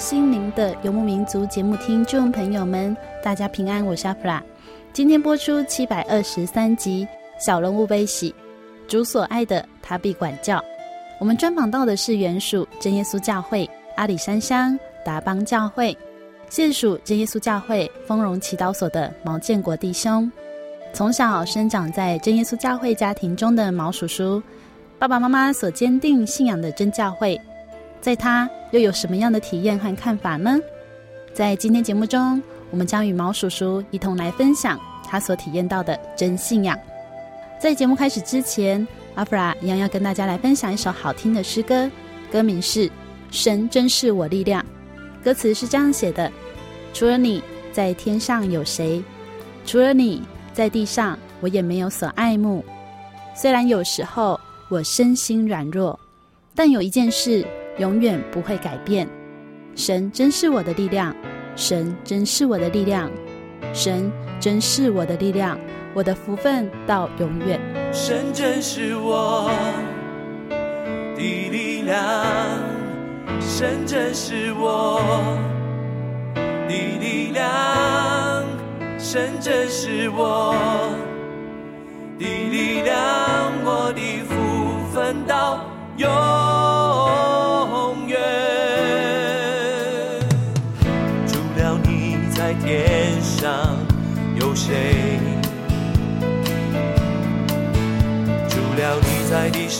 心灵的游牧民族节目听众朋友们，大家平安，我是阿弗拉。今天播出七百二十三集《小人物悲喜》，主所爱的，他必管教。我们专访到的是原属真耶稣教会阿里山乡达邦教会，现属真耶稣教会丰荣祈祷所的毛建国弟兄。从小生长在真耶稣教会家庭中的毛叔叔，爸爸妈妈所坚定信仰的真教会。在他又有什么样的体验和看法呢？在今天节目中，我们将与毛叔叔一同来分享他所体验到的真信仰。在节目开始之前，阿弗拉一样要跟大家来分享一首好听的诗歌，歌名是《神真是我力量》。歌词是这样写的：除了你在天上有谁？除了你在地上，我也没有所爱慕。虽然有时候我身心软弱，但有一件事。永远不会改变，神真是我的力量，神真是我的力量，神真是我的力量，我的福分到永远。神真是我的力量，神真是我的力量，神真是我的力量，我的福分到永。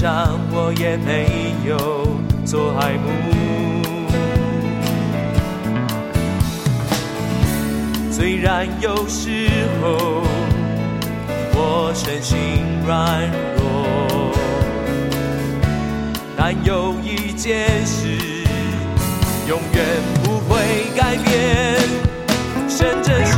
上，我也没有做爱慕。虽然有时候我身心软弱，但有一件事永远不会改变。神真是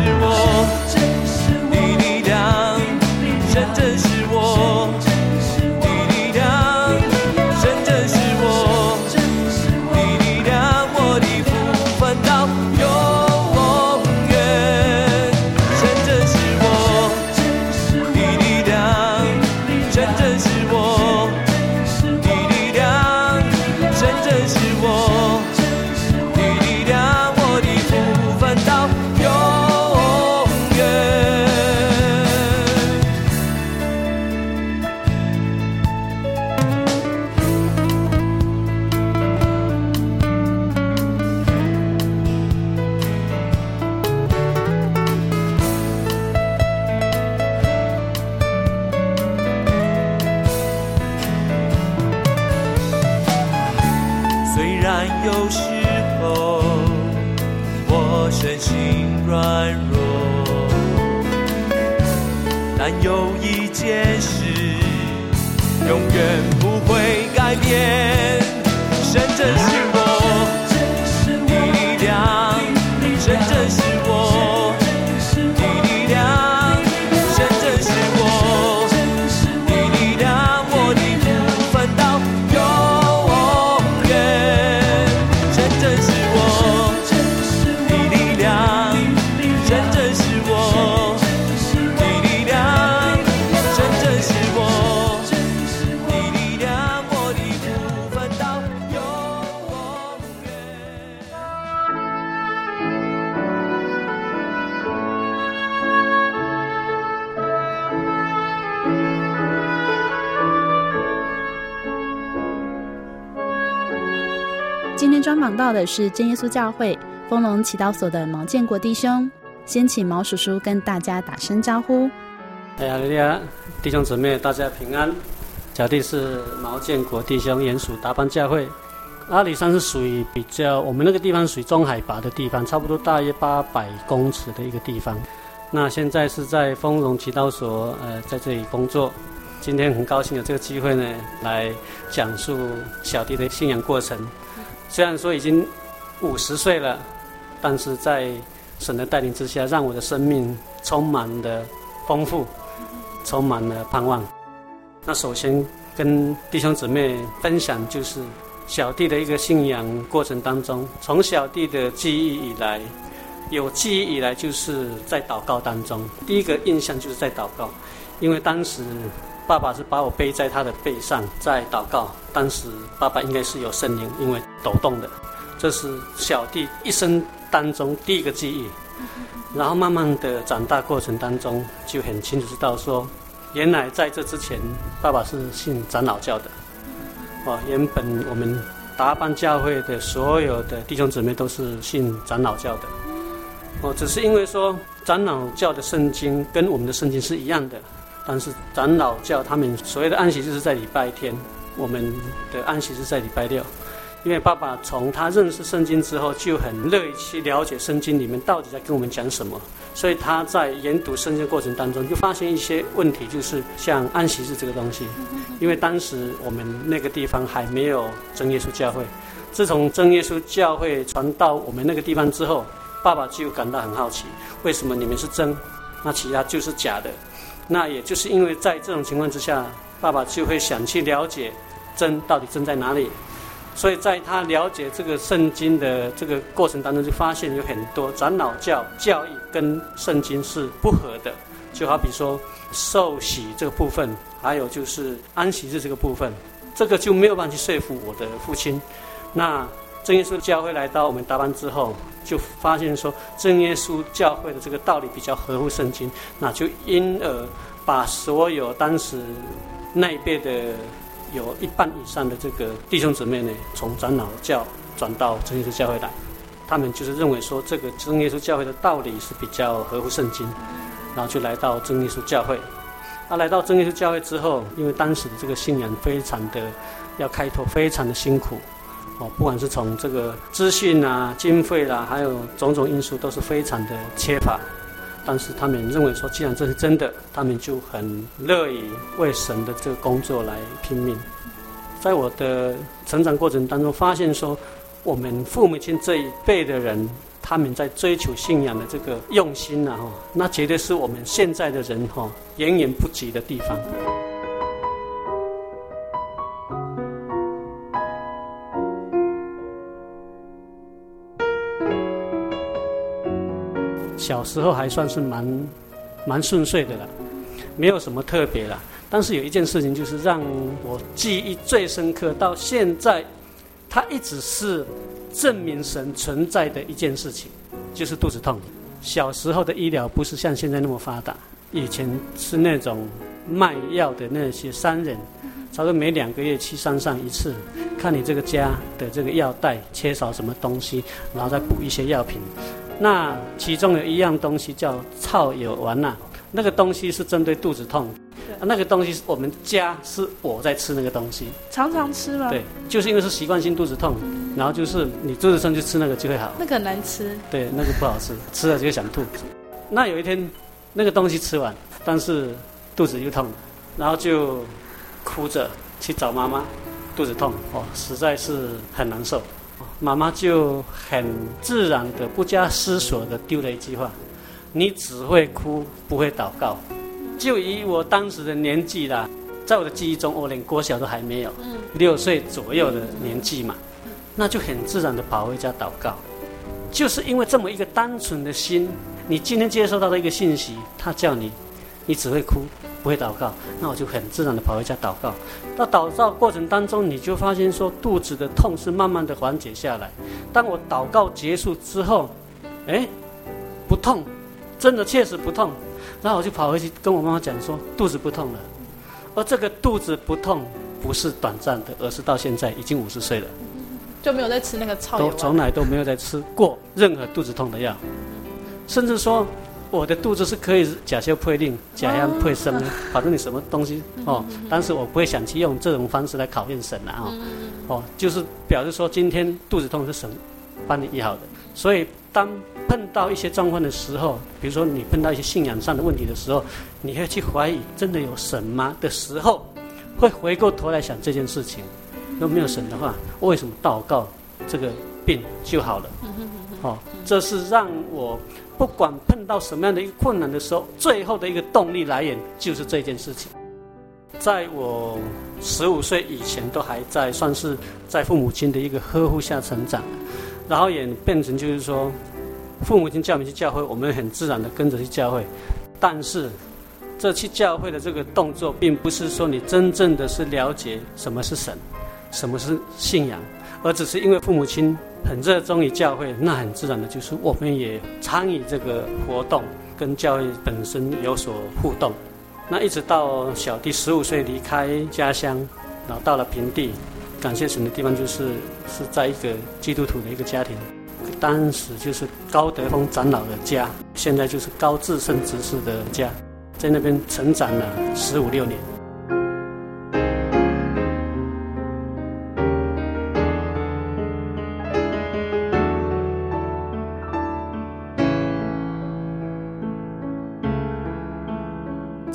今天专访到的是真耶稣教会丰隆祈祷所的毛建国弟兄，先请毛叔叔跟大家打声招呼。哎呀，大家弟兄姊妹，大家平安。小弟是毛建国弟兄，原属达邦教会。阿里山是属于比较，我们那个地方属于中海拔的地方，差不多大约八百公尺的一个地方。那现在是在丰隆祈祷所，呃，在这里工作。今天很高兴有这个机会呢，来讲述小弟的信仰过程。虽然说已经五十岁了，但是在神的带领之下，让我的生命充满了丰富，充满了盼望。那首先跟弟兄姊妹分享，就是小弟的一个信仰过程当中，从小弟的记忆以来，有记忆以来就是在祷告当中。第一个印象就是在祷告，因为当时爸爸是把我背在他的背上在祷告。当时爸爸应该是有圣灵，因为抖动的。这是小弟一生当中第一个记忆。然后慢慢的长大过程当中，就很清楚知道说，原来在这之前，爸爸是信长老教的。哦，原本我们达邦教会的所有的弟兄姊妹都是信长老教的。哦，只是因为说长老教的圣经跟我们的圣经是一样的，但是长老教他们所谓的安息就是在礼拜天。我们的安息是在礼拜六，因为爸爸从他认识圣经之后，就很乐意去了解圣经里面到底在跟我们讲什么，所以他在研读圣经过程当中，就发现一些问题，就是像安息日这个东西，因为当时我们那个地方还没有真耶稣教会，自从真耶稣教会传到我们那个地方之后，爸爸就感到很好奇，为什么你们是真，那其他就是假的？那也就是因为在这种情况之下。爸爸就会想去了解真到底真在哪里，所以在他了解这个圣经的这个过程当中，就发现有很多长老教教义跟圣经是不合的。就好比说受洗这个部分，还有就是安息日这个部分，这个就没有办法去说服我的父亲。那真耶稣教会来到我们达班之后，就发现说真耶稣教会的这个道理比较合乎圣经，那就因而把所有当时。那一辈的有一半以上的这个弟兄姊妹呢，从长老教转到真耶稣教会来，他们就是认为说这个真耶稣教会的道理是比较合乎圣经，然后就来到真耶稣教会。他来到真耶稣教会之后，因为当时的这个信仰非常的要开拓，非常的辛苦哦，不管是从这个资讯啊、经费啦，还有种种因素，都是非常的缺乏。但是他们认为说，既然这是真的，他们就很乐意为神的这个工作来拼命。在我的成长过程当中，发现说，我们父母亲这一辈的人，他们在追求信仰的这个用心啊，哈，那绝对是我们现在的人哈远远不及的地方。小时候还算是蛮蛮顺遂的了，没有什么特别了。但是有一件事情，就是让我记忆最深刻，到现在，它一直是证明神存在的一件事情，就是肚子痛。小时候的医疗不是像现在那么发达，以前是那种卖药的那些商人，差不多每两个月去山上一次，看你这个家的这个药袋缺少什么东西，然后再补一些药品。那其中有一样东西叫草有丸呐，那个东西是针对肚子痛，那个东西是我们家是我在吃那个东西，常常吃吗？对，就是因为是习惯性肚子痛，然后就是你肚子痛就吃那个就会好。那个难吃。对，那个不好吃，吃了就想吐。那有一天，那个东西吃完，但是肚子又痛，然后就哭着去找妈妈，肚子痛哦，实在是很难受。妈妈就很自然的、不加思索的丢了一句话：“你只会哭，不会祷告。”就以我当时的年纪啦，在我的记忆中，我连国小都还没有，六岁左右的年纪嘛。那就很自然的跑回家祷告。就是因为这么一个单纯的心，你今天接收到的一个信息，他叫你，你只会哭，不会祷告，那我就很自然的跑回家祷告。到祷告过程当中，你就发现说肚子的痛是慢慢的缓解下来。当我祷告结束之后，哎，不痛，真的确实不痛。然后我就跑回去跟我妈妈讲说肚子不痛了。而这个肚子不痛不是短暂的，而是到现在已经五十岁了，就没有再吃那个草药，都从来都没有再吃过任何肚子痛的药，甚至说我的肚子是可以甲硝配令、甲氧配生的，反正你什么东西哦，但是我不会想去用这种方式来考验神了啊，哦，就是表示说今天肚子痛是神帮你医好的，所以当。碰到一些状况的时候，比如说你碰到一些信仰上的问题的时候，你会去怀疑真的有神吗的时候，会回过头来想这件事情。如果没有神的话，为什么祷告这个病就好了？哦，这是让我不管碰到什么样的一个困难的时候，最后的一个动力来源就是这件事情。在我十五岁以前，都还在算是在父母亲的一个呵护下成长，然后也变成就是说。父母亲叫我们去教会，我们很自然的跟着去教会。但是，这去教会的这个动作，并不是说你真正的是了解什么是神，什么是信仰，而只是因为父母亲很热衷于教会，那很自然的就是我们也参与这个活动，跟教会本身有所互动。那一直到小弟十五岁离开家乡，然后到了平地，感谢神的地方就是是在一个基督徒的一个家庭。当时就是高德丰长老的家，现在就是高志胜执事的家，在那边成长了十五六年。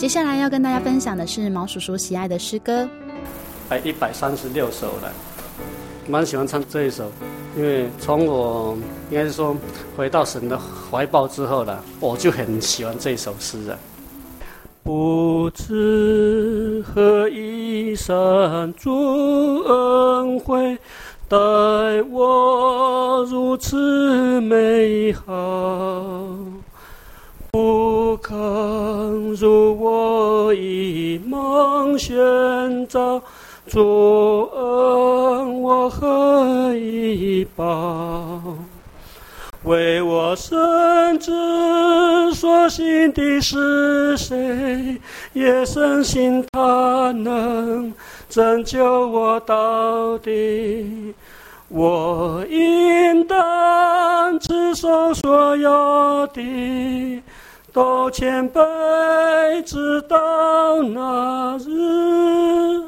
接下来要跟大家分享的是毛叔叔喜爱的诗歌，哎，一百三十六首了，蛮喜欢唱这一首。因为从我应该是说回到神的怀抱之后了，我就很喜欢这首诗啊。不知何以善主恩惠，待我如此美好，不堪入我一梦玄照。主恩我何以报？为我深知所信的是谁，也深信他能拯救我到底。我应当持守所有的，都谦卑直到那日。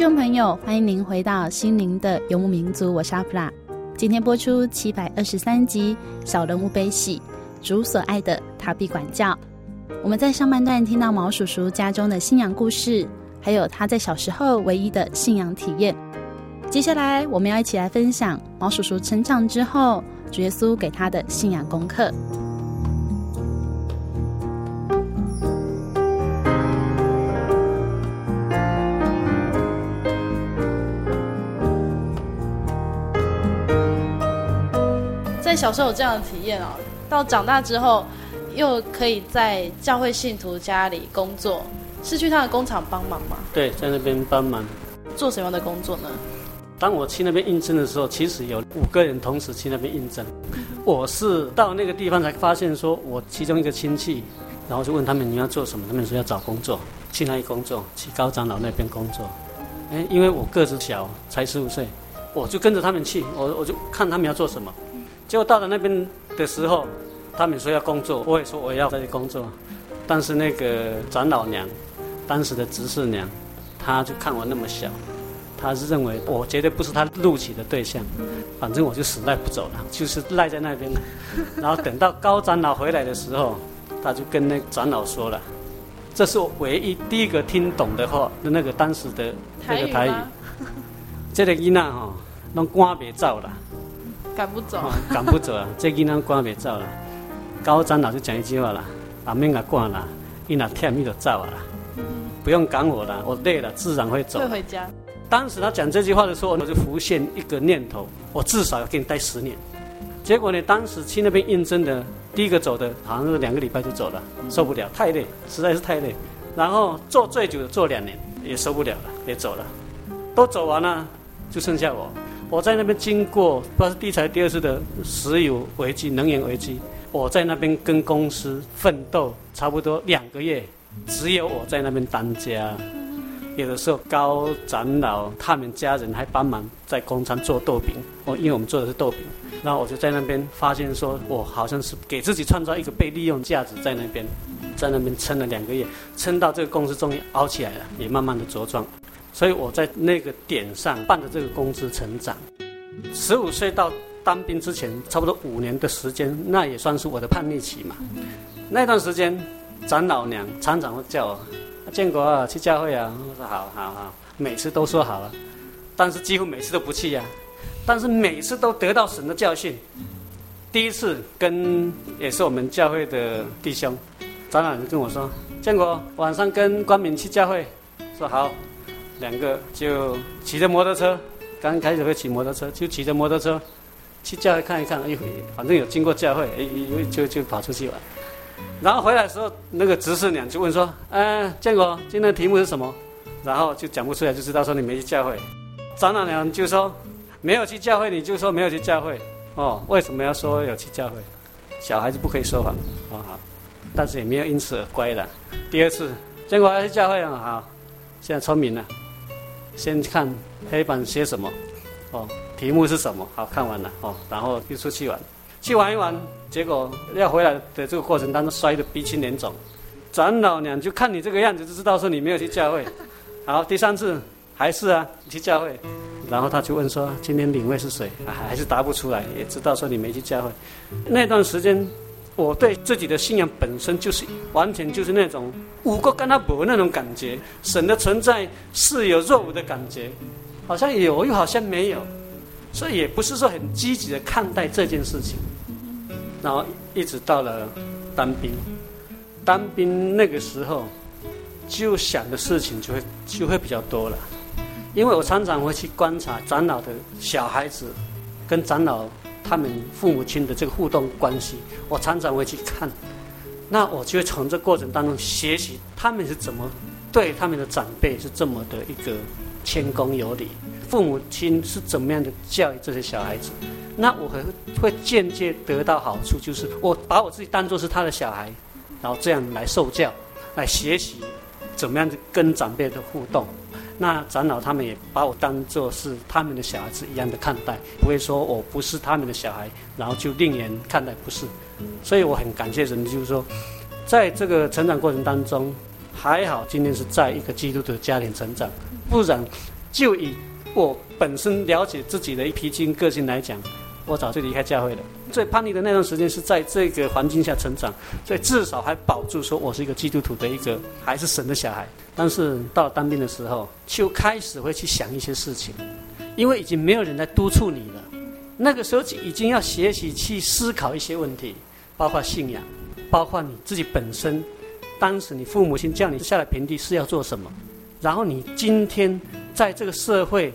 众朋友，欢迎您回到《心灵的游牧民族》，我是阿普拉。今天播出七百二十三集《小人物悲喜》，主所爱的他必管教。我们在上半段听到毛叔叔家中的信仰故事，还有他在小时候唯一的信仰体验。接下来，我们要一起来分享毛叔叔成长之后，主耶稣给他的信仰功课。小时候有这样的体验哦，到长大之后，又可以在教会信徒家里工作，是去他的工厂帮忙吗？对，在那边帮忙。做什么样的工作呢？当我去那边应征的时候，其实有五个人同时去那边应征。我是到那个地方才发现，说我其中一个亲戚，然后就问他们你要做什么，他们说要找工作，去哪里工作？去高长老那边工作。哎，因为我个子小，才十五岁，我就跟着他们去，我我就看他们要做什么。就到了那边的时候，他们说要工作，我也说我要在这里工作，但是那个长老娘，当时的执事娘，她就看我那么小，她是认为我绝对不是她录取的对象，反正我就死赖不走了，就是赖在那边。然后等到高长老回来的时候，他就跟那个长老说了，这是我唯一第一个听懂的话的那个当时的那个台语，这个囡仔哈，拢赶别走了。赶不走，赶不走啊！这囡仔赶别走了。高张老师讲一句话了：“阿免个赶了，伊那天伊就走了，不用赶我了，我累了，自然会走。”会回家。当时他讲这句话的时候，我就浮现一个念头：我至少要给你待十年。结果呢，当时去那边应征的，第一个走的，好像是两个礼拜就走了，受不了，太累，实在是太累。然后做最久的做两年，也受不了了，也走了。都走完了，就剩下我。我在那边经过，不知道是第一次还是第二次的石油危机、能源危机。我在那边跟公司奋斗差不多两个月，只有我在那边当家。有的时候高长老他们家人还帮忙在工厂做豆饼，我因为我们做的是豆饼，然后我就在那边发现说，我好像是给自己创造一个被利用价值，在那边，在那边撑了两个月，撑到这个公司终于熬起来了，也慢慢的茁壮。所以我在那个点上伴着这个公司成长。十五岁到当兵之前，差不多五年的时间，那也算是我的叛逆期嘛。那段时间，长老娘常常会叫我建国啊，去教会啊。我说好好好，每次都说好了，但是几乎每次都不去呀。但是每次都得到神的教训。第一次跟也是我们教会的弟兄，长老娘跟我说：“建国晚上跟光明去教会。”说好。两个就骑着摩托车，刚开始会骑摩托车，就骑着摩托车，去教会看一看，哎，反正有经过教会，哎，就就跑出去玩。然后回来的时候，那个执事娘就问说：“嗯，建国，今天题目是什么？”然后就讲不出来，就知道说你没去教会。张老娘就说：“没有去教会，你就说没有去教会。”哦，为什么要说有去教会？小孩子不可以说谎，哦好，但是也没有因此而乖了。第二次，建国要去教会啊，好，现在聪明了，先看黑板写什么，哦，题目是什么？好，看完了哦，然后就出去玩，去玩一玩。结果要回来的这个过程当中摔得鼻青脸肿，长老娘就看你这个样子就知道说你没有去教会。好，第三次还是啊去教会，然后他就问说今天领位是谁？啊，还是答不出来，也知道说你没去教会。那段时间我对自己的信仰本身就是完全就是那种五个跟他不那种感觉，神的存在是有若无的感觉，好像有又好像没有，所以也不是说很积极的看待这件事情。然后一直到了当兵，当兵那个时候，就想的事情就会就会比较多了，因为我常常会去观察长老的小孩子，跟长老他们父母亲的这个互动关系，我常常会去看，那我就会从这过程当中学习他们是怎么对他们的长辈是这么的一个谦恭有礼，父母亲是怎么样的教育这些小孩子。那我会会间接得到好处，就是我把我自己当作是他的小孩，然后这样来受教，来学习怎么样子跟长辈的互动。那长老他们也把我当作是他们的小孩子一样的看待，不会说我不是他们的小孩，然后就另眼看待，不是。所以我很感谢神，就是说，在这个成长过程当中，还好今天是在一个基督的家庭成长，不然就以我本身了解自己的一批基因个性来讲。我早就离开教会了。最叛逆的那段时间是在这个环境下成长，所以至少还保住说我是一个基督徒的一个，还是神的小孩。但是到了当兵的时候，就开始会去想一些事情，因为已经没有人来督促你了。那个时候就已经要学习去思考一些问题，包括信仰，包括你自己本身。当时你父母亲叫你下来平地是要做什么？然后你今天在这个社会。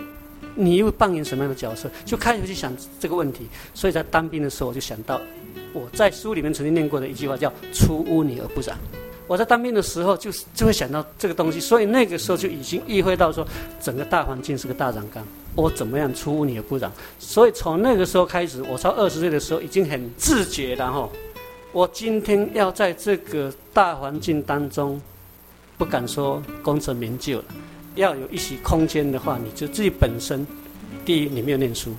你又扮演什么样的角色？就开始去想这个问题。所以在当兵的时候，我就想到我在书里面曾经念过的一句话，叫“出污泥而不染”。我在当兵的时候，就是就会想到这个东西。所以那个时候就已经意会到说，整个大环境是个大染缸，我怎么样出污泥而不染？所以从那个时候开始，我超二十岁的时候，已经很自觉，然后我今天要在这个大环境当中，不敢说功成名就了。要有一席空间的话，你就自己本身，第一，你没有念书，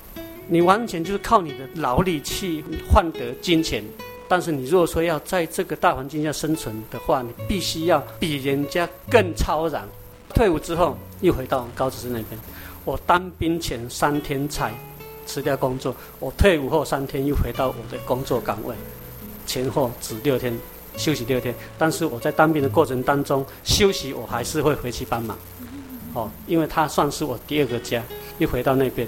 你完全就是靠你的劳力去换得金钱。但是你如果说要在这个大环境下生存的话，你必须要比人家更超然。退伍之后又回到高知那边，我当兵前三天才辞掉工作，我退伍后三天又回到我的工作岗位，前后只六天休息六天。但是我在当兵的过程当中休息，我还是会回去帮忙。哦，因为他算是我第二个家，一回到那边，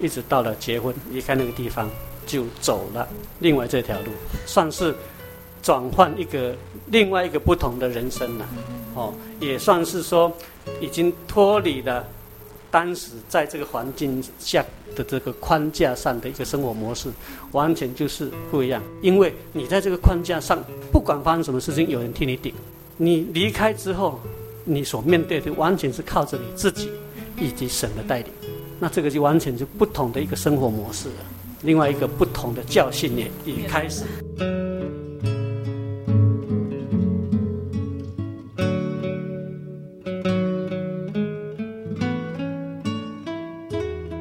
一直到了结婚离开那个地方，就走了另外这条路，算是转换一个另外一个不同的人生了。哦，也算是说已经脱离了当时在这个环境下的这个框架上的一个生活模式，完全就是不一样。因为你在这个框架上，不管发生什么事情，有人替你顶。你离开之后。你所面对的完全是靠着你自己以及神的带领，那这个就完全就不同的一个生活模式了。另外一个不同的教训也也开始。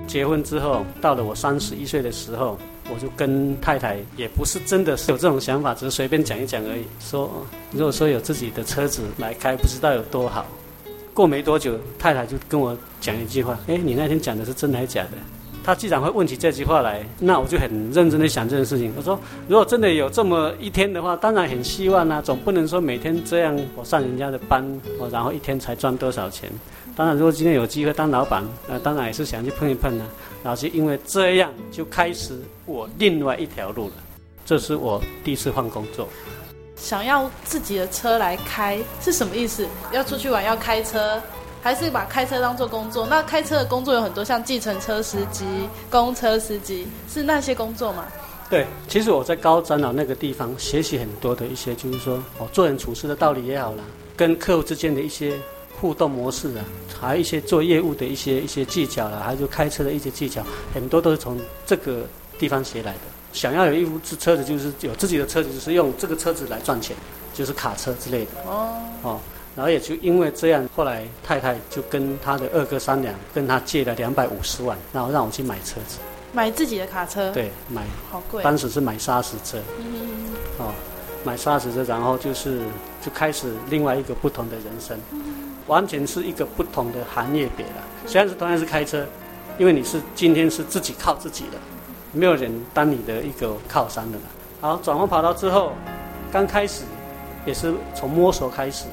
结婚之后，到了我三十一岁的时候。我就跟太太也不是真的是有这种想法，只是随便讲一讲而已。说如果说有自己的车子来开，不知道有多好。过没多久，太太就跟我讲一句话：“哎，你那天讲的是真的还是假的？”她既然会问起这句话来，那我就很认真的想这件事情。我说：“如果真的有这么一天的话，当然很希望啊，总不能说每天这样我上人家的班，我然后一天才赚多少钱。当然，如果今天有机会当老板，那当然也是想去碰一碰呢。”然后就因为这样，就开始我另外一条路了。这是我第一次换工作。想要自己的车来开是什么意思？要出去玩要开车，还是把开车当做工作？那开车的工作有很多，像计程车司机、公车司机，是那些工作吗？对，其实我在高长老那个地方学习很多的一些，就是说哦，做人处事的道理也好啦，跟客户之间的一些互动模式啊，还有一些做业务的一些一些技巧啦，还有就开车的一些技巧，很多都是从这个地方学来的。想要有一部车子，就是有自己的车子，就是用这个车子来赚钱，就是卡车之类的。哦哦，然后也就因为这样，后来太太就跟他的二哥商量，跟他借了两百五十万，然后让我去买车子。买自己的卡车，对，买好贵。当时是买砂石车，嗯，哦，买砂石车，然后就是就开始另外一个不同的人生，嗯、完全是一个不同的行业别了。虽然是同样是开车，因为你是今天是自己靠自己的，没有人当你的一个靠山的了。好，转换跑道之后，刚开始也是从摸索开始，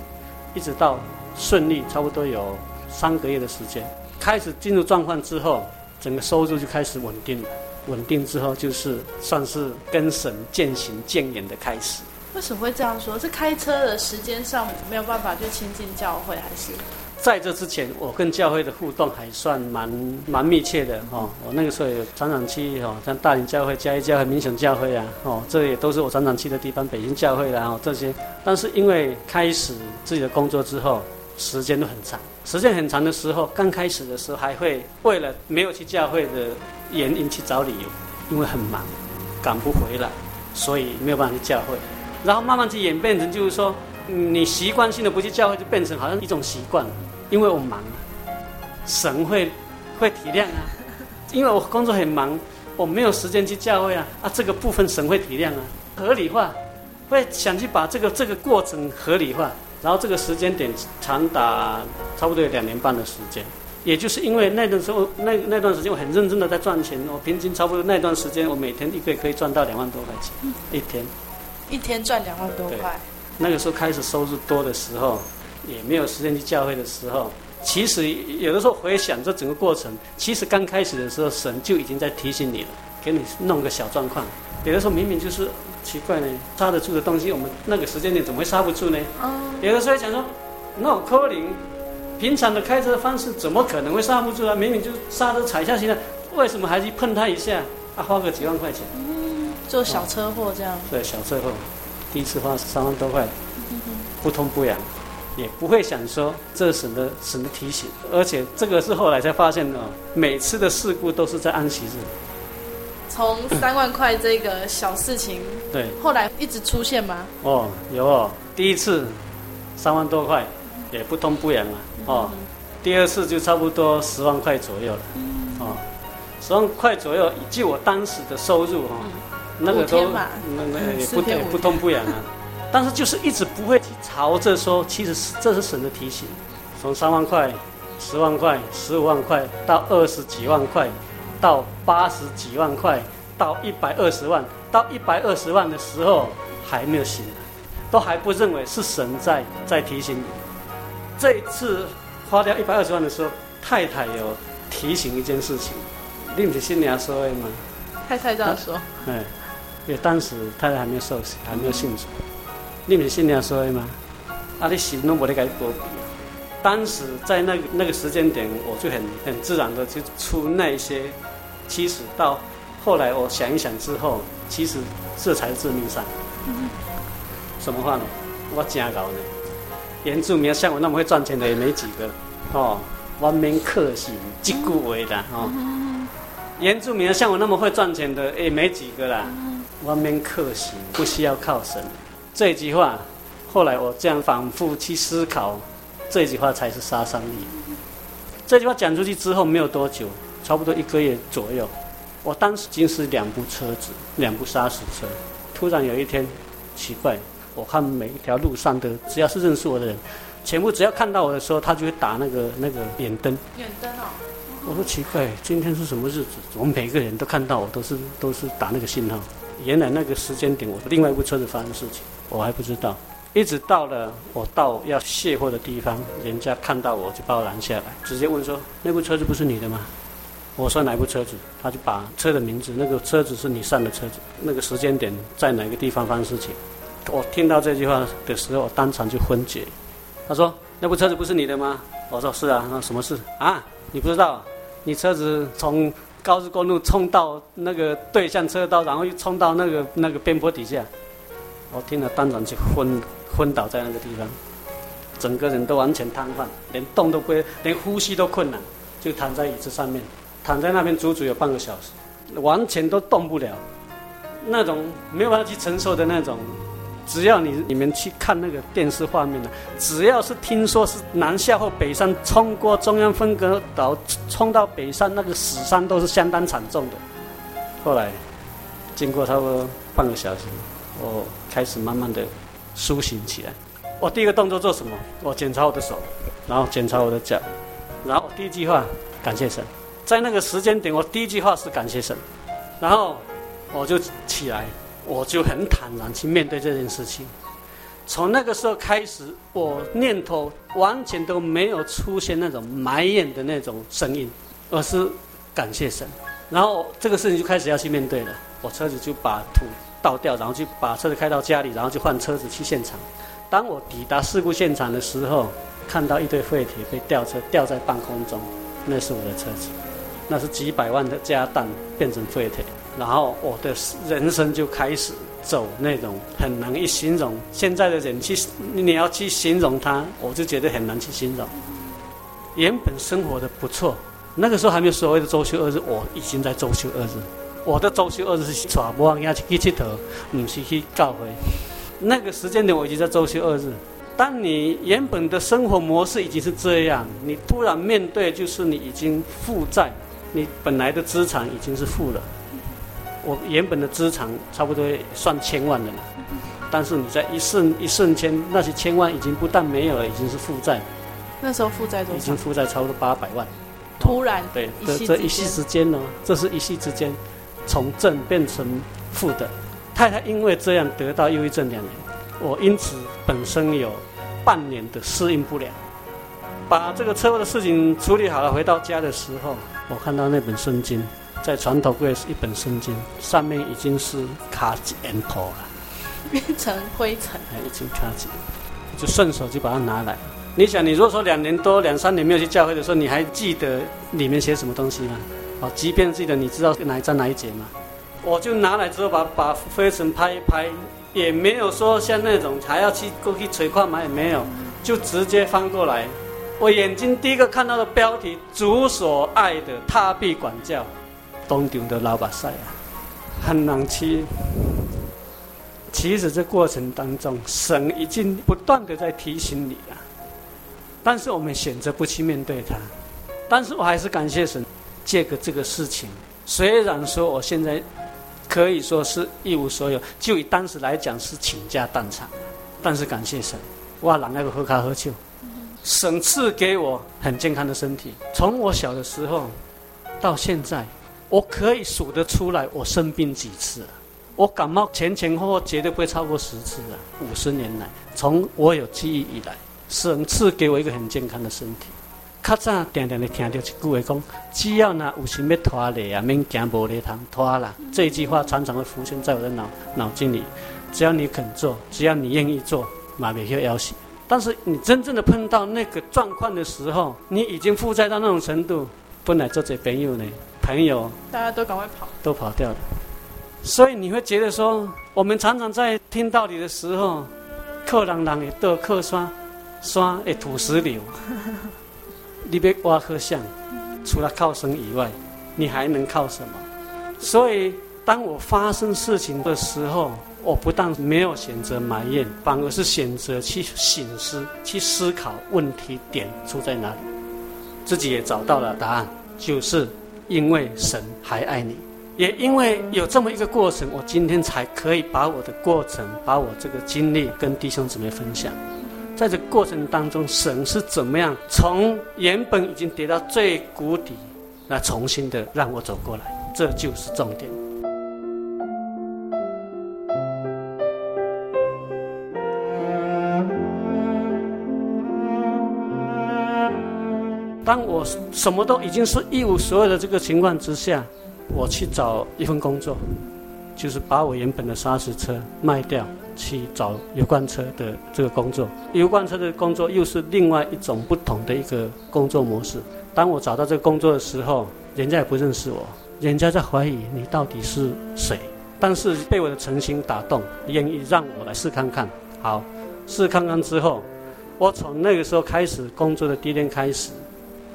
一直到顺利，差不多有三个月的时间，开始进入状况之后。整个收入就开始稳定了，稳定之后就是算是跟神渐行渐远的开始。为什么会这样说？是开车的时间上没有办法去亲近教会，还是？在这之前，我跟教会的互动还算蛮蛮密切的哦。我那个时候有常常去哦，像大林教会、嘉义教会、民雄教会啊，哦，这也都是我常常去的地方。北京教会啦，哦，这些。但是因为开始自己的工作之后，时间都很长。时间很长的时候，刚开始的时候还会为了没有去教会的原因去找理由，因为很忙，赶不回来，所以没有办法去教会。然后慢慢去演变成就是说，你习惯性的不去教会，就变成好像一种习惯，因为我忙，神会会体谅啊，因为我工作很忙，我没有时间去教会啊。啊，这个部分神会体谅啊，合理化，会想去把这个这个过程合理化。然后这个时间点长达差不多有两年半的时间，也就是因为那段时候那那段时间我很认真的在赚钱，我平均差不多那段时间我每天一个月可以赚到两万多块钱，一天，一天赚两万多块。那个时候开始收入多的时候，也没有时间去教会的时候，其实有的时候回想这整个过程，其实刚开始的时候神就已经在提醒你了，给你弄个小状况，有的时候明明就是。奇怪呢，刹得住的东西，我们那个时间点怎么会刹不住呢？哦，有的时候想说，那种柯林，平常的开车方式怎么可能会刹不住啊？明明就刹车踩下去了，为什么还去碰它一下？啊，花个几万块钱，嗯，做小车祸这样。对，小车祸，第一次花三万多块，不痛不痒，也不会想说这是神的神的提醒，而且这个是后来才发现的，每次的事故都是在安息日。从三万块这个小事情，对，后来一直出现吗？哦，有哦，第一次三万多块，也不痛不痒啊。哦，第二次就差不多十万块左右了，哦，十万块左右，以我当时的收入哈，那个都那那也不也不痛不痒啊。但是就是一直不会朝着说，其实是这是神的提醒，从三万块、十万块、十五万块到二十几万块。到八十几万块，到一百二十万，到一百二十万的时候还没有醒，都还不认为是神在在提醒你。这一次花掉一百二十万的时候，太太有提醒一件事情，你不是新娘说的吗？太太这样说。哎，因为当时太太还没有受洗，还没有信主。你不是信耶稣的吗？啊，你信都没得给波比。当时在那个那个时间点，我就很很自然的就出那些。其实到后来，我想一想之后，其实这才是致命伤。嗯、什么话呢？我真搞呢。原住民像我那么会赚钱的也没几个。哦，我免客气，这句话的哦。原住民像我那么会赚钱的也没几个啦。我免客行，不需要靠神。这句话，后来我这样反复去思考，这句话才是杀伤力。这句话讲出去之后没有多久。差不多一个月左右，我当时已经是两部车子，两部砂石车。突然有一天，奇怪，我看每一条路上的，只要是认识我的人，全部只要看到我的时候，他就会打那个那个远灯。远灯哦。我说奇怪，今天是什么日子？我们每个人都看到我，都是都是打那个信号。原来那个时间点，我另外一部车子发生事情，我还不知道。一直到了我到要卸货的地方，人家看到我就把我拦下来，直接问说：“那部车子不是你的吗？”我说哪部车子，他就把车的名字，那个车子是你上的车子，那个时间点在哪个地方发生事情。我听到这句话的时候，我当场就昏厥。他说那部车子不是你的吗？我说是啊，那什么事啊？你不知道？你车子从高速公路冲到那个对向车道，然后又冲到那个那个边坡底下，我听了当场就昏昏倒在那个地方，整个人都完全瘫痪，连动都不会，连呼吸都困难，就躺在椅子上面，躺在那边足足有半个小时，完全都动不了，那种没有办法去承受的那种。只要你你们去看那个电视画面了，只要是听说是南下或北上冲过中央分隔岛，冲到北上，那个死伤都是相当惨重的。后来经过差不多半个小时，我开始慢慢的苏醒起来。我第一个动作做什么？我检查我的手，然后检查我的脚，然后第一句话感谢神。在那个时间点，我第一句话是感谢神，然后我就起来。我就很坦然去面对这件事情。从那个时候开始，我念头完全都没有出现那种埋怨的那种声音，而是感谢神。然后这个事情就开始要去面对了。我车子就把土倒掉，然后就把车子开到家里，然后就换车子去现场。当我抵达事故现场的时候，看到一堆废铁被吊车吊在半空中，那是我的车子，那是几百万的家当变成废铁。然后我的人生就开始走那种很难以形容。现在的人去，你要去形容他，我就觉得很难去形容。原本生活的不错，那个时候还没有所谓的周休二日，我已经在周休二日。我的周休二日是耍无人去去佚佗，不是去告回。那个时间点我已经在周休二日。当你原本的生活模式已经是这样，你突然面对就是你已经负债，你本来的资产已经是负了。我原本的资产差不多算千万的了，但是你在一瞬一瞬间，那些千万已经不但没有了，已经是负债。那时候负债多少？已经负债超过八百万。突然，对，这这一夕之间呢，这是一夕之间，从正变成负的。太太因为这样得到忧郁症两年，我因此本身有半年的适应不良。把这个车祸的事情处理好了，回到家的时候，我看到那本圣经。在床头柜是一本圣经，上面已经是卡几烟头了，变成灰尘，已经卡几，就顺手就把它拿来。你想，你如果说两年多、两三年没有去教会的时候，你还记得里面写什么东西吗？哦，即便记得，你知道哪一章哪一节吗？我就拿来之后把，把把灰尘拍一拍，也没有说像那种还要去过去捶矿嘛，也没有，就直接翻过来。我眼睛第一个看到的标题：主所爱的，他必管教。东丢的老板赛啊，很难去。其实这过程当中，神已经不断的在提醒你了，但是我们选择不去面对它。但是我还是感谢神，借个这个事情，虽然说我现在可以说是一无所有，就以当时来讲是倾家荡产，但是感谢神，哇，哪那个喝咖喝酒，神赐给我很健康的身体，从我小的时候到现在。我可以数得出来，我生病几次。我感冒前前后后绝对不会超过十次了。五十年来，从我有记忆以来，神赐给我一个很健康的身体。较早定定的听到一句话讲：只要那有心要拖累啊，免惊无力通拖啦。这一句话常常会浮现在我的脑脑筋里。只要你肯做，只要你愿意做，马上就要死。但是你真正的碰到那个状况的时候，你已经负债到那种程度，本来做这朋友呢。朋友，大家都赶快跑，都跑掉了。所以你会觉得说，我们常常在听道理的时候，客人人也都靠山，山的土石流。你别挖颗像，除了靠神以外，你还能靠什么？所以，当我发生事情的时候，我不但没有选择埋怨，反而是选择去醒思、去思考问题点出在哪里，自己也找到了答案，就是。因为神还爱你，也因为有这么一个过程，我今天才可以把我的过程，把我这个经历跟弟兄姊妹分享。在这过程当中，神是怎么样从原本已经跌到最谷底，来重新的让我走过来，这就是重点。当我什么都已经是一无所有的这个情况之下，我去找一份工作，就是把我原本的砂石车卖掉，去找油罐车的这个工作。油罐车的工作又是另外一种不同的一个工作模式。当我找到这个工作的时候，人家也不认识我，人家在怀疑你到底是谁。但是被我的诚心打动，愿意让我来试看看。好，试看看之后，我从那个时候开始工作的第一天开始，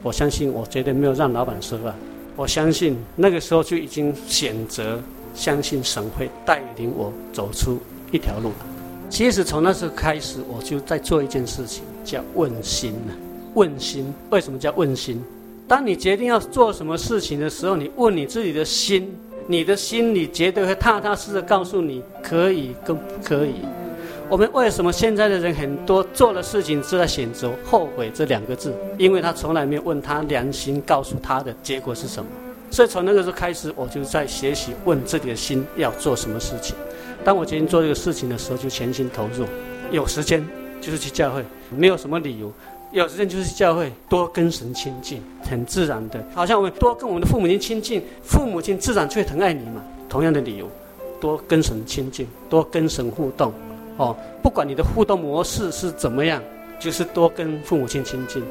我相信我绝对没有让老板失望。我相信那个时候就已经选择相信神会带领我走出一条路了。其实从那时候开始，我就在做一件事情，叫问心呢。问心，为什么叫问心？当你决定要做什么事情的时候，你问你自己的心，你的心里绝对会踏踏实实告诉你可以跟不可以。我们为什么现在的人很多做的事情是在选择后悔这两个字？因为他从来没有问他良心告诉他的结果是什么。所以从那个时候开始，我就在学习问自己的心要做什么事情。当我决定做这个事情的时候，就全心投入。有时间就是去教会，没有什么理由。有时间就是去教会，多跟神亲近，很自然的，好像我们多跟我们的父母亲亲近，父母亲自然就会疼爱你嘛。同样的理由，多跟神亲近，多跟神互动。哦，不管你的互动模式是怎么样，就是多跟父母亲亲近。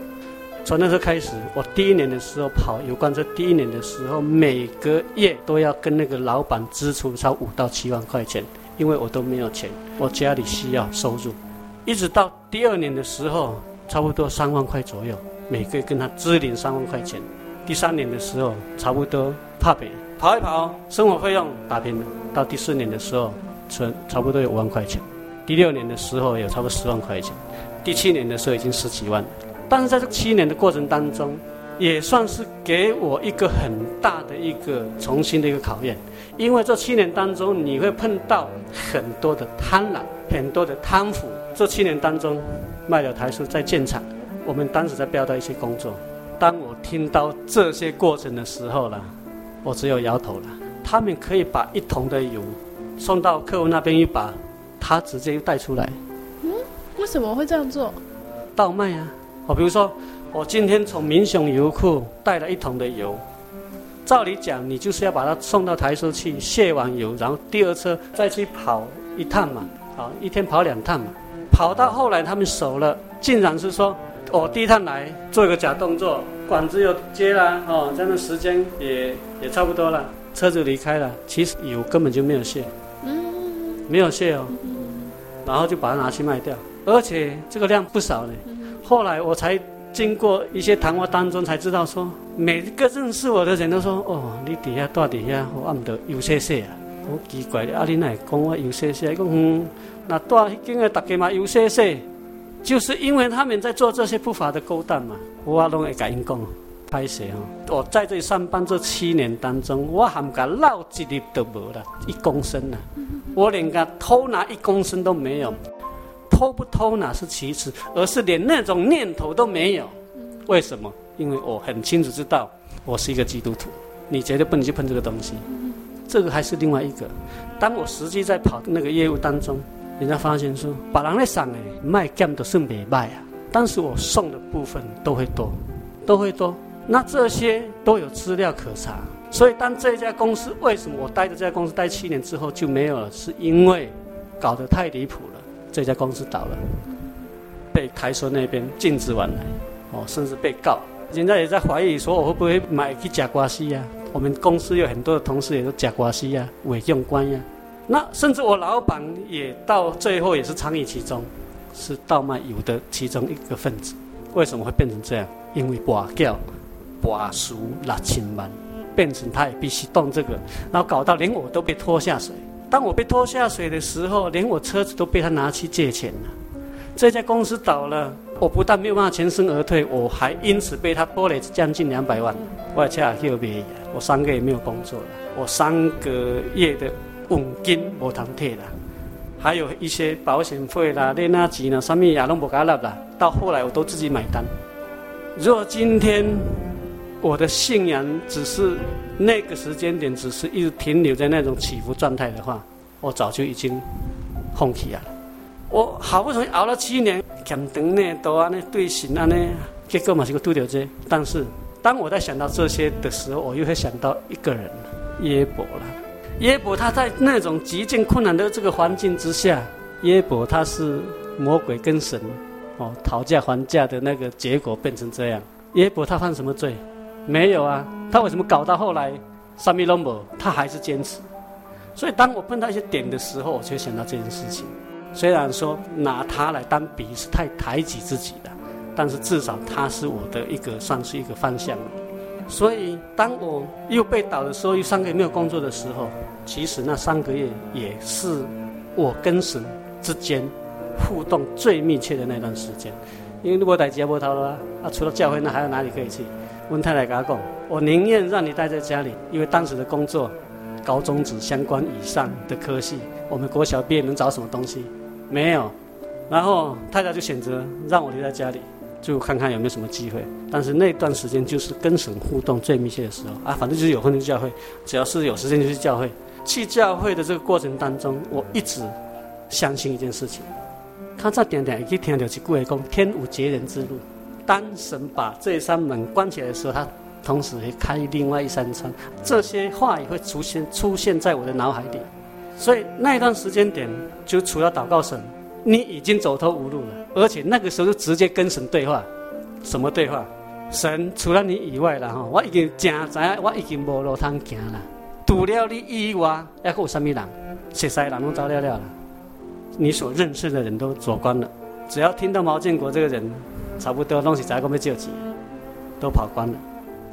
从那时候开始，我第一年的时候跑有关车，第一年的时候每个月都要跟那个老板支出超五到七万块钱，因为我都没有钱，我家里需要收入。一直到第二年的时候，差不多三万块左右，每个月跟他支领三万块钱。第三年的时候，差不多怕北跑一跑，生活费用打平了。到第四年的时候，存差不多有五万块钱。第六年的时候有差不多十万块钱，第七年的时候已经十几万。但是在这七年的过程当中，也算是给我一个很大的一个重新的一个考验，因为这七年当中你会碰到很多的贪婪，很多的贪腐。这七年当中，麦寮台塑在建厂，我们当时在标到一些工作。当我听到这些过程的时候了，我只有摇头了。他们可以把一桶的油送到客户那边一把。他直接带出来，嗯，为什么会这样做？倒卖啊！哦比如说，我今天从民雄油库带了一桶的油，照理讲，你就是要把它送到台塑去卸完油，然后第二车再去跑一趟嘛，啊，一天跑两趟嘛。跑到后来他们熟了，竟然是说，我第一趟来做一个假动作，管子又接了，哦，这样的时间也也差不多了，车子离开了，其实油根本就没有卸。没有卸哦，然后就把它拿去卖掉，而且这个量不少呢。后来我才经过一些谈话当中才知道说，每个认识我的人都说：“哦，你底下到底下我按得有些些啊，好奇怪的。”阿你来讲我有些些，讲嗯，那大间个大家嘛有些些，就是因为他们在做这些不法的勾当嘛，我拢会甲因讲。拍谢哦！我在这里上班这七年当中，我还敢捞一粒都没了，一公升呢、啊，我连个偷拿一公升都没有。偷不偷拿是其次，而是连那种念头都没有。为什么？因为我很清楚知道，我是一个基督徒，你绝对不能去碰这个东西。这个还是另外一个。当我实际在跑那个业务当中，人家发现说，把人来送诶卖减都是没卖啊，但是我送的部分都会多，都会多。那这些都有资料可查，所以当这家公司为什么我待的这家公司待七年之后就没有了，是因为搞得太离谱了，这家公司倒了，被台塑那边禁止往来，哦，甚至被告，人家也在怀疑说我会不会买去假瓜西呀？我们公司有很多的同事也都假瓜西呀，伪用官呀，那甚至我老板也到最后也是参与其中，是倒卖油的其中一个分子。为什么会变成这样？因为挂掉。拔赎六千万，变成他也必须动这个，然后搞到连我都被拖下水。当我被拖下水的时候，连我车子都被他拿去借钱了。这家公司倒了，我不但没有办法全身而退，我还因此被他拖累将近两百万。我还差点没，我三个月没有工作了，我三个月的稳金没通退了，还有一些保险费啦、那那几呢，上面也都不给了啦。到后来我都自己买单。如果今天。我的信仰只是那个时间点，只是一直停留在那种起伏状态的话，我早就已经放弃了。我好不容易熬了七年，简等呢，都啊那对行啊那，结果嘛是个拄着这。但是当我在想到这些的时候，我又会想到一个人，耶伯了。耶伯他在那种极尽困难的这个环境之下，耶伯他是魔鬼跟神哦讨价还价的那个结果变成这样。耶伯他犯什么罪？没有啊，他为什么搞到后来三米龙伯他还是坚持？所以当我碰到一些点的时候，我就想到这件事情。虽然说拿他来当比是太抬举自己的，但是至少他是我的一个算是一个方向。所以当我又被倒的时候，又三个月没有工作的时候，其实那三个月也是我跟神之间互动最密切的那段时间。因为如果在家波涛了啊，除了教会，那还有哪里可以去？温太太跟他讲，我宁愿让你待在家里，因为当时的工作，高中职相关以上的科系，我们国小毕业能找什么东西？没有。然后太太就选择让我留在家里，就看看有没有什么机会。但是那段时间就是跟神互动最密切的时候啊，反正就是有空就教会，只要是有时间就去教会。去教会的这个过程当中，我一直相信一件事情。他在点点去听到一句话讲：“天无绝人之路。”当神把这扇门关起来的时候，他同时会开另外一扇窗。这些话也会出现出现在我的脑海里。所以那一段时间点，就除了祷告神，你已经走投无路了，而且那个时候就直接跟神对话。什么对话？神除了你以外了哈，我已经真知我已经无路通行了。除了你以外，还有什么人？谁谁人都走了了了。你所认识的人都走光了。只要听到毛建国这个人。差不多东西再给我们救急，都跑光了，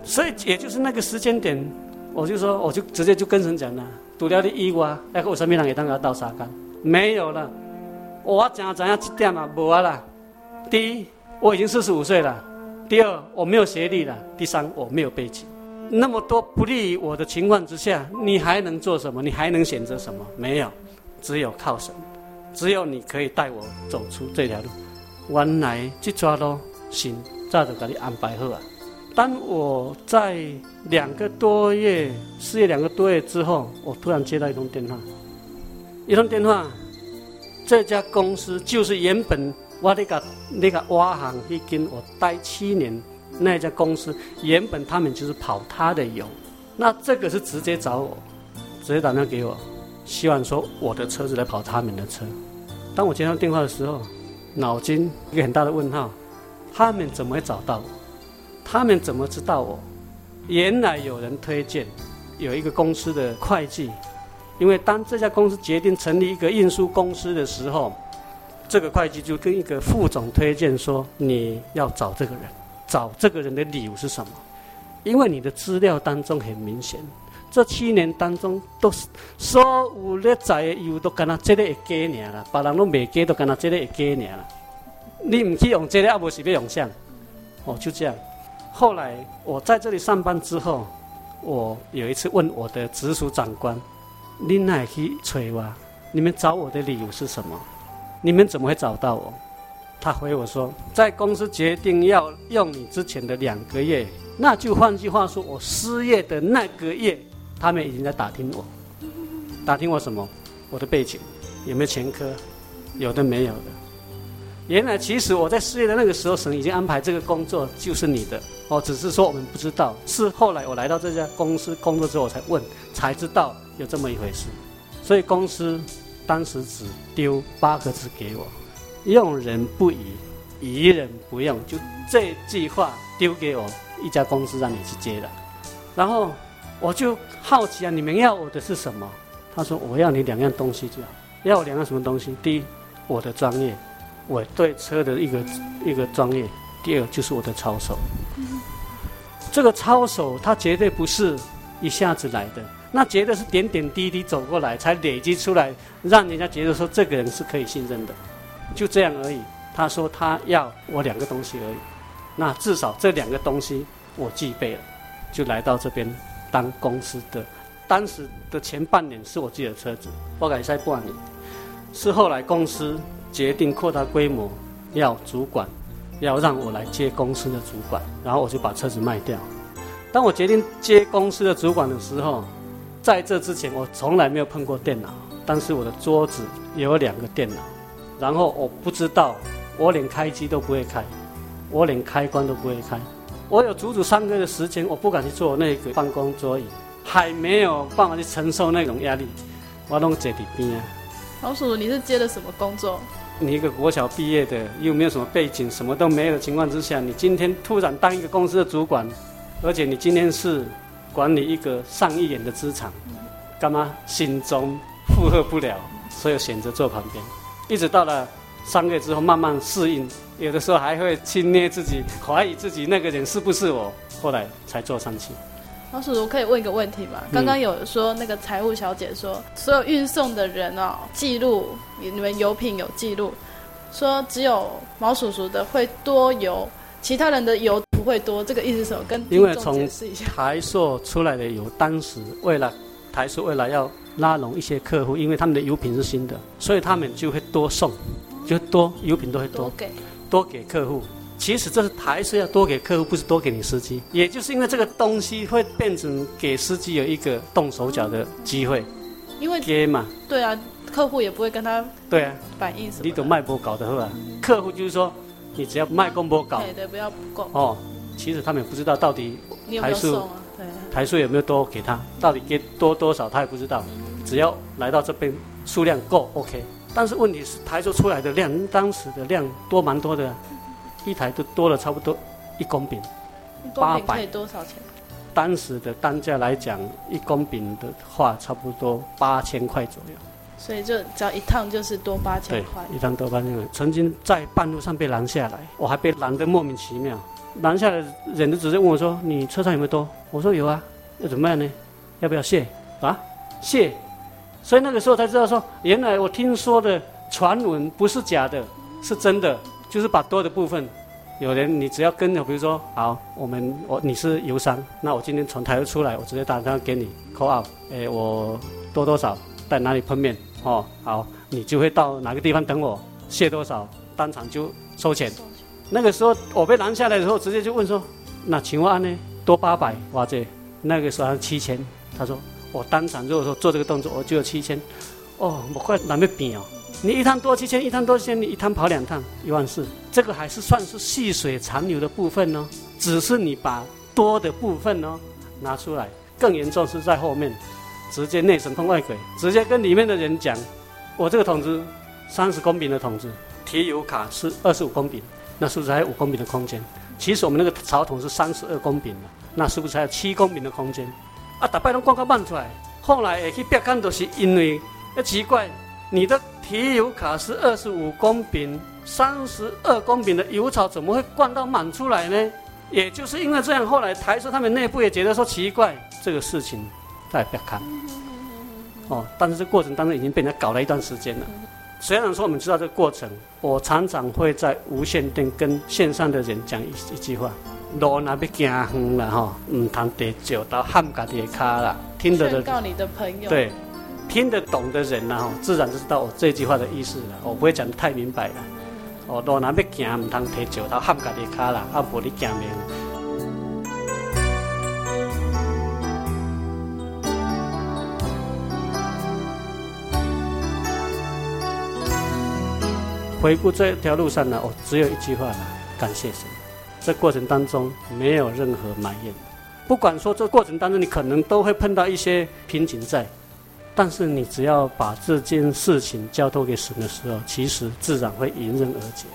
所以也就是那个时间点，我就说，我就直接就跟神讲了，除了你以外，还有什么人也当个倒沙缸？没有了，我讲怎样这点啊，无啊啦。第一，我已经四十五岁了；第二，我没有学历了；第三，我没有背景。那么多不利于我的情况之下，你还能做什么？你还能选择什么？没有，只有靠神，只有你可以带我走出这条路。原来这抓咯，行，早就给你安排好啊。当我在两个多月失业两个多月之后，我突然接到一通电话，一通电话，这家公司就是原本我那个那个挖行已经我待七年那家公司，原本他们就是跑他的油，那这个是直接找我，直接打电话给我，希望说我的车子来跑他们的车。当我接到电话的时候。脑筋一个很大的问号，他们怎么会找到我？他们怎么知道我？原来有人推荐，有一个公司的会计，因为当这家公司决定成立一个运输公司的时候，这个会计就跟一个副总推荐说：“你要找这个人，找这个人的理由是什么？因为你的资料当中很明显，这七年当中都是所有的在的油都跟他这个会加尔了，别人都没加，都跟他这个会加尔了。”你唔去用这个，阿不是要用像，哦，就这样。后来我在这里上班之后，我有一次问我的直属长官：“你哪去催我？你们找我的理由是什么？你们怎么会找到我？”他回我说：“在公司决定要用你之前的两个月，那就换句话说，我失业的那个月，他们已经在打听我，打听我什么？我的背景，有没有前科？有的没有的。”原来其实我在失业的那个时候，神已经安排这个工作就是你的哦，只是说我们不知道。是后来我来到这家公司工作之后，我才问，才知道有这么一回事。所以公司当时只丢八个字给我：用人不疑，疑人不用。就这句话丢给我一家公司让你去接的。然后我就好奇啊，你们要我的是什么？他说我要你两样东西就好。要我两样什么东西？第一，我的专业。我对车的一个一个专业，第二就是我的操守。这个操守，它绝对不是一下子来的，那绝对是点点滴滴走过来才累积出来，让人家觉得说这个人是可以信任的，就这样而已。他说他要我两个东西而已，那至少这两个东西我具备了，就来到这边当公司的。当时的前半年是我自己的车子，我改赛半年，是后来公司。决定扩大规模，要主管，要让我来接公司的主管，然后我就把车子卖掉。当我决定接公司的主管的时候，在这之前我从来没有碰过电脑，但是我的桌子有两个电脑，然后我不知道，我连开机都不会开，我连开关都不会开。我有足足三个月的时间，我不敢去坐那个办公桌椅，还没有办法去承受那种压力，我拢坐伫边啊。老鼠，你是接的什么工作？你一个国小毕业的，又没有什么背景，什么都没有的情况之下，你今天突然当一个公司的主管，而且你今天是管理一个上亿元的资产，干嘛心中负荷不了，所以选择坐旁边，一直到了三个月之后慢慢适应，有的时候还会轻捏自己，怀疑自己那个人是不是我，后来才坐上去。老鼠，我可以问一个问题吗？刚刚有说那个财务小姐说，所有运送的人哦，记录你们油品有记录，说只有毛叔叔的会多油，其他人的油不会多，这个意思是什么？跟因为从台塑出来的油，当时为了台塑为了要拉拢一些客户，因为他们的油品是新的，所以他们就会多送，就多油品都会多，多给多给客户。其实这是台是要多给客户，不是多给你司机。也就是因为这个东西会变成给司机有一个动手脚的机会，因为给嘛。对啊，客户也不会跟他对啊反映什么。你懂卖不搞的是吧？客户就是说，你只要卖够不搞，对对，不要不够。哦，其实他们也不知道到底台数有有、啊、台数有没有多给他，到底给多多少他也不知道。只要来到这边数量够 OK，但是问题是台塑出来的量，当时的量多蛮多的。一台都多了差不多一公饼，八百可以多少钱？当时的单价来讲，一公饼的话差不多八千块左右。所以就只要一趟就是多八千块。对，一趟多八千块。曾经在半路上被拦下来，我还被拦得莫名其妙。拦下来人就直接问我说：“你车上有没有多？”我说：“有啊。”要怎么办呢？要不要卸啊？卸。所以那个时候才知道说，原来我听说的传闻不是假的，是真的。就是把多的部分，有人你只要跟着，比如说，好，我们我你是油商，那我今天从台油出来，我直接打电话给你，call out，哎，我多多少在哪里碰面，哦，好，你就会到哪个地方等我，谢多少，当场就收钱。那个时候我被拦下来的时候，直接就问说，那请问呢，多八百，哇这，那个时候还七千，他说我当场如果说做这个动作，我就有七千，哦，我快难被扁哦。你一趟多七千，一趟多七千，你一趟跑两趟，一万四，这个还是算是细水长流的部分哦。只是你把多的部分哦拿出来，更严重是在后面，直接内神通外鬼，直接跟里面的人讲，我这个桶子三十公饼的桶子，提油卡是二十五公饼，那是不是还有五公饼的空间？其实我们那个槽桶是三十二公饼的，那是不是还有七公饼的空间？啊，大摆拢广告办出来，后来会去别看都是因为，那奇怪，你的。提油卡是二十五公饼，三十二公饼的油槽怎么会灌到满出来呢？也就是因为这样，后来台塑他们内部也觉得说奇怪，这个事情大家不要看。哦，但是这过程当中已经被人家搞了一段时间了。虽然说我们知道这个过程，我常常会在无线电跟线上的人讲一一句话：路那边行远了哈，唔通地久到喊家己的卡了。听得的告你的朋友对。听得懂的人呢，自然就知道我这句话的意思了。我不会讲得太明白了。哦，路若要行，唔通提石头撼家己脚啦，啊，无你行命。回顾这条路上呢，我只有一句话了：感谢神。这过程当中没有任何埋怨，不管说这过程当中你可能都会碰到一些瓶颈在。但是你只要把这件事情交托给神的时候，其实自然会迎刃而解。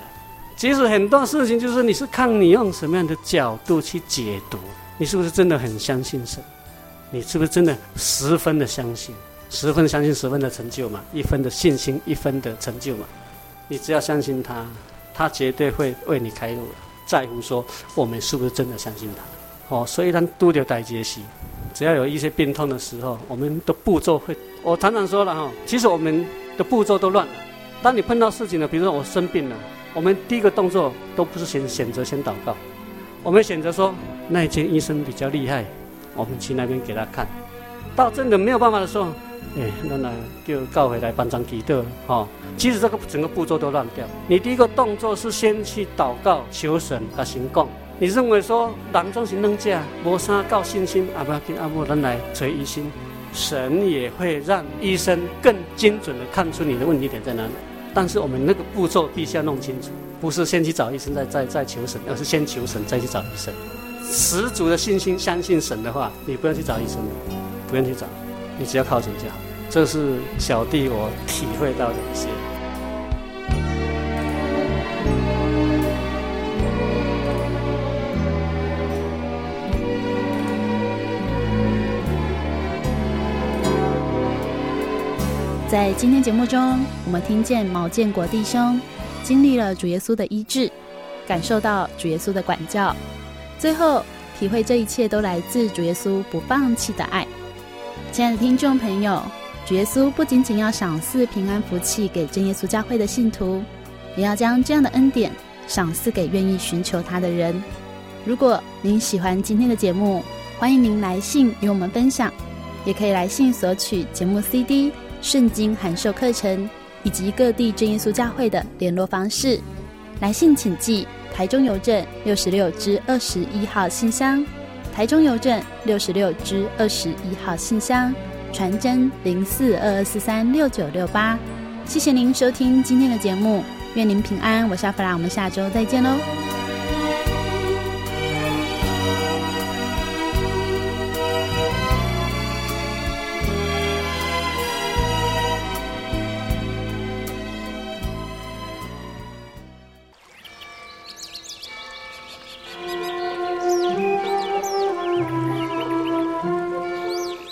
其实很多事情就是你是看你用什么样的角度去解读，你是不是真的很相信神？你是不是真的十分的相信？十分相信，十分的成就嘛？一分的信心，一分的成就嘛？你只要相信他，他绝对会为你开路。在乎说我们是不是真的相信他？哦，所以当都得带节气。只要有一些病痛的时候，我们的步骤会，我常常说了哈，其实我们的步骤都乱了。当你碰到事情了，比如说我生病了，我们第一个动作都不是选选择先祷告，我们选择说那一间医生比较厉害，我们去那边给他看。到真的没有办法的时候，哎，那那就告回来办张祈祷哈。其实这个整个步骤都乱掉。你第一个动作是先去祷告求神啊行供。你认为说人总是两者，无啥够信心，阿爸跟阿母咱来找医生，神也会让医生更精准的看出你的问题点在哪里。但是我们那个步骤必须要弄清楚，不是先去找医生再再再求神，而是先求神再去找医生。十足的信心相信神的话，你不用去找医生，不用去找，你只要靠主就好。这是小弟我体会到的一些。在今天节目中，我们听见毛建国弟兄经历了主耶稣的医治，感受到主耶稣的管教，最后体会这一切都来自主耶稣不放弃的爱。亲爱的听众朋友，主耶稣不仅仅要赏赐平安福气给真耶稣教会的信徒，也要将这样的恩典赏赐给愿意寻求他的人。如果您喜欢今天的节目，欢迎您来信与我们分享，也可以来信索取节目 CD。圣经函授课程以及各地真耶稣教会的联络方式，来信请寄台中邮政六十六至二十一号信箱，台中邮政六十六支二十一号信箱，传真零四二二四三六九六八。谢谢您收听今天的节目，愿您平安。我是阿弗拉，我们下周再见喽。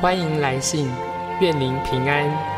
欢迎来信，愿您平安。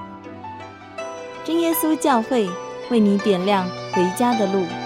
真耶稣教会为你点亮回家的路。